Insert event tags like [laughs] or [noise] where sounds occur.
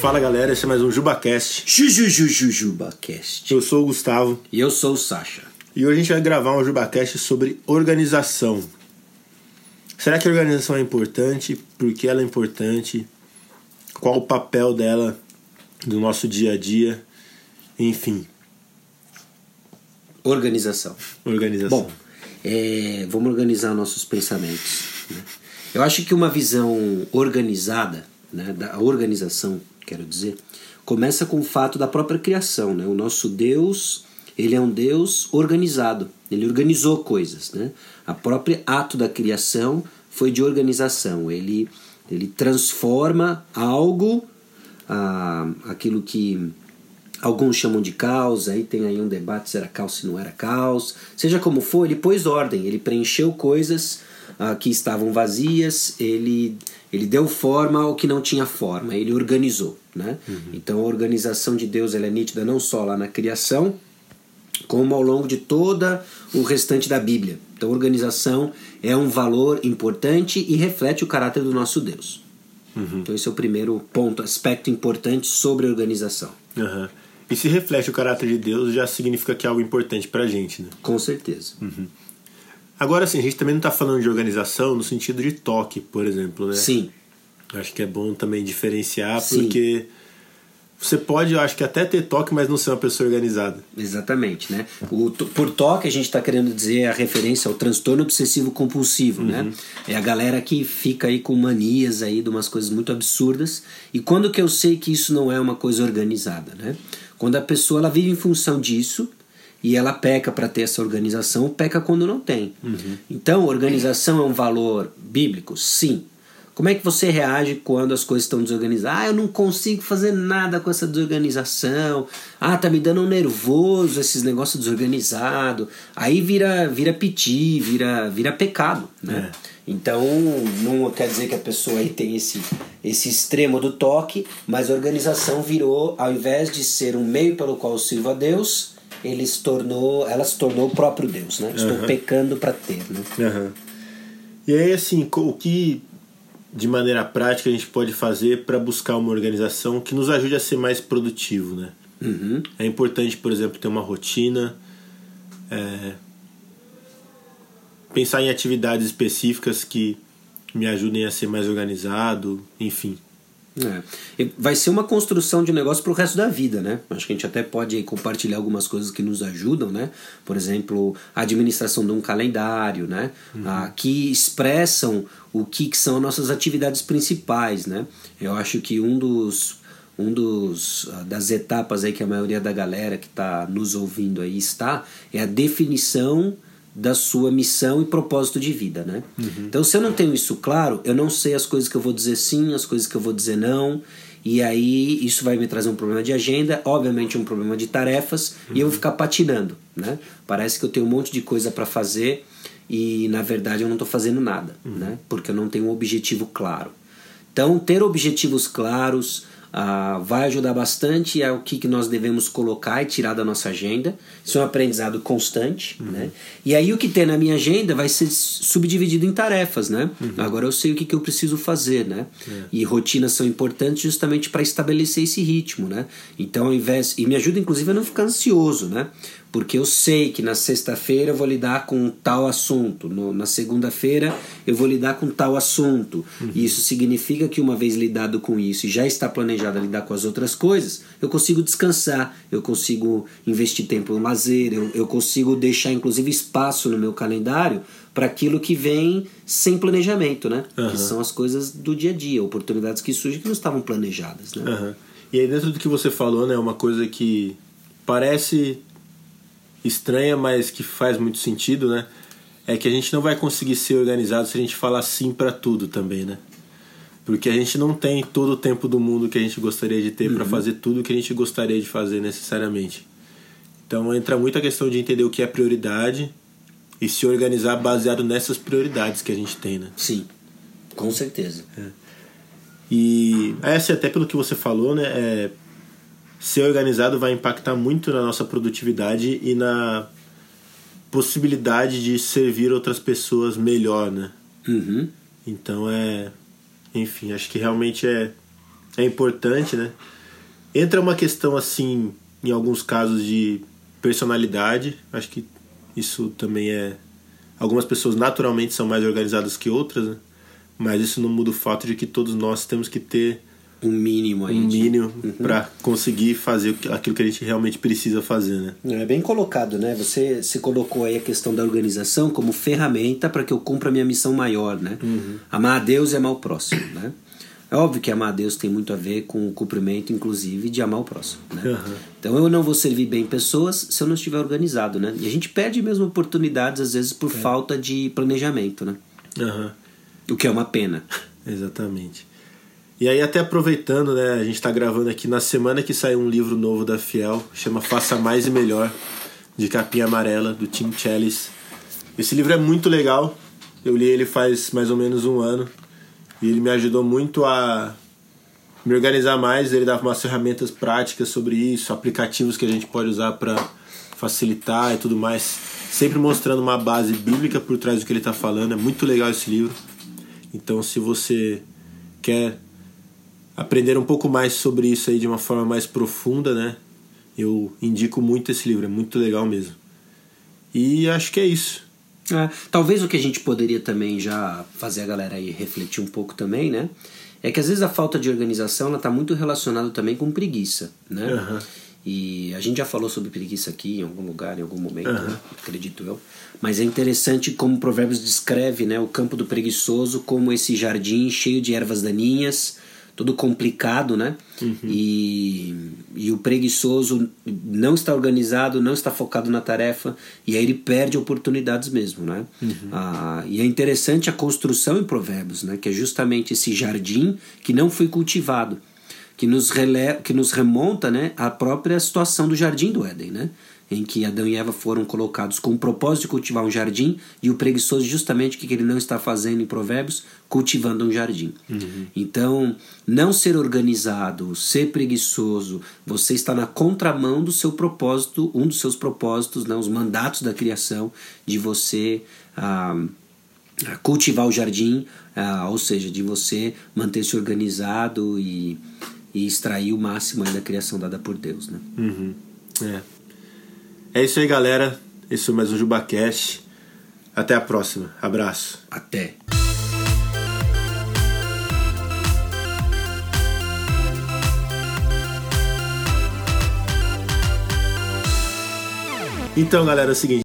Fala galera, esse é mais um JubaCast. JujujujujubaCast. Eu sou o Gustavo E eu sou o Sasha. e hoje a gente vai gravar um JubaCast sobre organização. Será que a organização é importante? Por que ela é importante? Qual o papel dela no nosso dia a dia? Enfim, Organização. organização. Bom, é, vamos organizar nossos pensamentos. né? Eu acho que uma visão organizada, né, da organização, quero dizer, começa com o fato da própria criação. Né? O nosso Deus, ele é um Deus organizado. Ele organizou coisas. Né? A própria ato da criação foi de organização. Ele, ele transforma algo, aquilo que Alguns chamam de caos, aí tem aí um debate se era caos, se não era caos. Seja como for, ele pôs ordem, ele preencheu coisas ah, que estavam vazias, ele, ele deu forma ao que não tinha forma, ele organizou. Né? Então a organização de Deus ela é nítida não só lá na criação, como ao longo de toda o restante da Bíblia. Então, organização é um valor importante e reflete o caráter do nosso Deus. Então, esse é o primeiro ponto, aspecto importante sobre a organização. Aham. E se reflete o caráter de Deus, já significa que é algo importante pra gente, né? Com certeza. Agora sim, a gente também não tá falando de organização no sentido de toque, por exemplo, né? Sim, Acho que é bom também diferenciar, Sim. porque você pode, eu acho que até ter toque, mas não ser uma pessoa organizada. exatamente. Né? O, por toque, a gente está querendo dizer a referência ao transtorno obsessivo compulsivo. Né? É a galera que fica aí com manias aí de umas coisas muito absurdas. E quando que eu sei que isso não é uma coisa organizada? Né? Quando a pessoa ela vive em função disso e ela peca para ter essa organização, peca quando não tem. Então, organização é um valor bíblico? Sim. Como é que você reage quando as coisas estão desorganizadas? Ah, eu não consigo fazer nada com essa desorganização. Ah, tá me dando um nervoso esses negócios desorganizados. Aí vira, vira piti, vira, vira pecado, né? Então, não quer dizer que a pessoa aí tem esse, esse extremo do toque, mas a organização virou, ao invés de ser um meio pelo qual sirvo a Deus, ele se tornou, ela se tornou o próprio Deus, né? Estou pecando para ter, né? Aham. E aí, assim, o que de maneira prática a gente pode fazer para buscar uma organização que nos ajude a ser mais produtivo, né? Uhum. É importante, por exemplo, ter uma rotina, é, pensar em atividades específicas que me ajudem a ser mais organizado, enfim. É. Vai ser uma construção de negócio pro resto da vida, né? Acho que a gente até pode compartilhar algumas coisas que nos ajudam, né? Por exemplo, a administração de um calendário, né? Ah, que expressam o que, que são nossas atividades principais, né? Eu acho que um dos um dos ah, das etapas aí que a maioria da galera que está nos ouvindo aí está é a definição da sua missão e propósito de vida, né? Então, se eu não tenho isso claro, eu não sei as coisas que eu vou dizer sim, as coisas que eu vou dizer não, e aí isso vai me trazer um problema de agenda, obviamente um problema de tarefas, e eu vou ficar patinando, né? Parece que eu tenho um monte de coisa para fazer e na verdade eu não estou fazendo nada, né? Porque eu não tenho um objetivo claro. Então, ter objetivos claros ah, vai ajudar bastante a o que, que nós devemos colocar e tirar da nossa agenda. Isso é um aprendizado constante. Né? E aí, o que tem na minha agenda vai ser subdividido em tarefas. Né? Agora eu sei o que, que eu preciso fazer. Né? E rotinas são importantes justamente para estabelecer esse ritmo. Né? Então, ao invés. E me ajuda, inclusive, a não ficar ansioso. Né? Porque eu sei que na sexta-feira eu vou lidar com tal assunto, no- na segunda-feira eu vou lidar com tal assunto. E isso significa que uma vez lidado com isso e já está planejado a lidar com as outras coisas, eu consigo descansar, eu consigo investir tempo no lazer, eu, eu consigo deixar inclusive espaço no meu calendário para aquilo que vem sem planejamento, né? Aham. Que são as coisas do dia a dia, oportunidades que surgem que não estavam planejadas, né? Aham. E aí, dentro do que você falou, né, uma coisa que parece estranha, mas que faz muito sentido, né? É que a gente não vai conseguir ser organizado se a gente falar sim para tudo também, né? Porque a gente não tem todo o tempo do mundo que a gente gostaria de ter para fazer tudo que a gente gostaria de fazer necessariamente. Então entra muito a questão de entender o que é prioridade e se organizar baseado nessas prioridades que a gente tem, né? Sim, com certeza. E essa até pelo que você falou, né? É, ser organizado vai impactar muito na nossa produtividade e na possibilidade de servir outras pessoas melhor, né? Uhum. Então é. Enfim, acho que realmente é, é importante, né? Entra uma questão assim, em alguns casos de personalidade. Acho que isso também é. Algumas pessoas naturalmente são mais organizadas que outras, né? mas isso não muda o fato de que todos nós temos que ter um mínimo aí. Um mínimo uhum. para conseguir fazer aquilo que a gente realmente precisa fazer, né? É bem colocado, né? Você se colocou aí a questão da organização como ferramenta para que eu cumpra a minha missão maior, né? Uhum. Amar a Deus e amar o próximo, né? É óbvio que amar a Deus tem muito a ver com o cumprimento, inclusive, de amar o próximo. Né? Uhum. Então eu não vou servir bem pessoas se eu não estiver organizado, né? E a gente perde mesmo oportunidades, às vezes, por é. falta de planejamento, né? Uhum. O que é uma pena. [laughs] Exatamente. E aí, até aproveitando, né, a gente está gravando aqui na semana que saiu um livro novo da Fiel, chama Faça Mais e Melhor, de capinha amarela, do Tim Chalice. Esse livro é muito legal, eu li ele faz mais ou menos um ano, e ele me ajudou muito a me organizar mais. Ele dava umas ferramentas práticas sobre isso, aplicativos que a gente pode usar para facilitar e tudo mais, sempre mostrando uma base bíblica por trás do que ele está falando. É muito legal esse livro. Então, se você quer aprender um pouco mais sobre isso aí de uma forma mais profunda, né? Eu indico muito esse livro, é muito legal mesmo. E acho que é isso. É, talvez o que a gente poderia também já fazer a galera aí refletir um pouco também, né? É que às vezes a falta de organização ela está muito relacionada também com preguiça, né? Uhum. E a gente já falou sobre preguiça aqui em algum lugar, em algum momento, uhum. né? acredito eu. Mas é interessante como Provérbios descreve né, o campo do preguiçoso como esse jardim cheio de ervas daninhas, todo complicado, né? Uhum. E, e o preguiçoso não está organizado, não está focado na tarefa, e aí ele perde oportunidades mesmo, né? Uhum. Ah, e é interessante a construção em Provérbios, né? Que é justamente esse jardim que não foi cultivado, que nos, rele... que nos remonta né, à própria situação do jardim do Éden, né? Em que Adão e Eva foram colocados com o propósito de cultivar um jardim e o preguiçoso justamente o que ele não está fazendo em Provérbios, cultivando um jardim. Uhum. Então, não ser organizado, ser preguiçoso, você está na contramão do seu propósito, um dos seus propósitos, né, os mandatos da criação, de você ah, cultivar o jardim, ah, ou seja, de você manter-se organizado e, e extrair o máximo da criação dada por Deus. Né? Uhum. É. É isso aí, galera. Esse foi mais um JubaCast. Até a próxima. Abraço. Até. Então, galera, é o seguinte.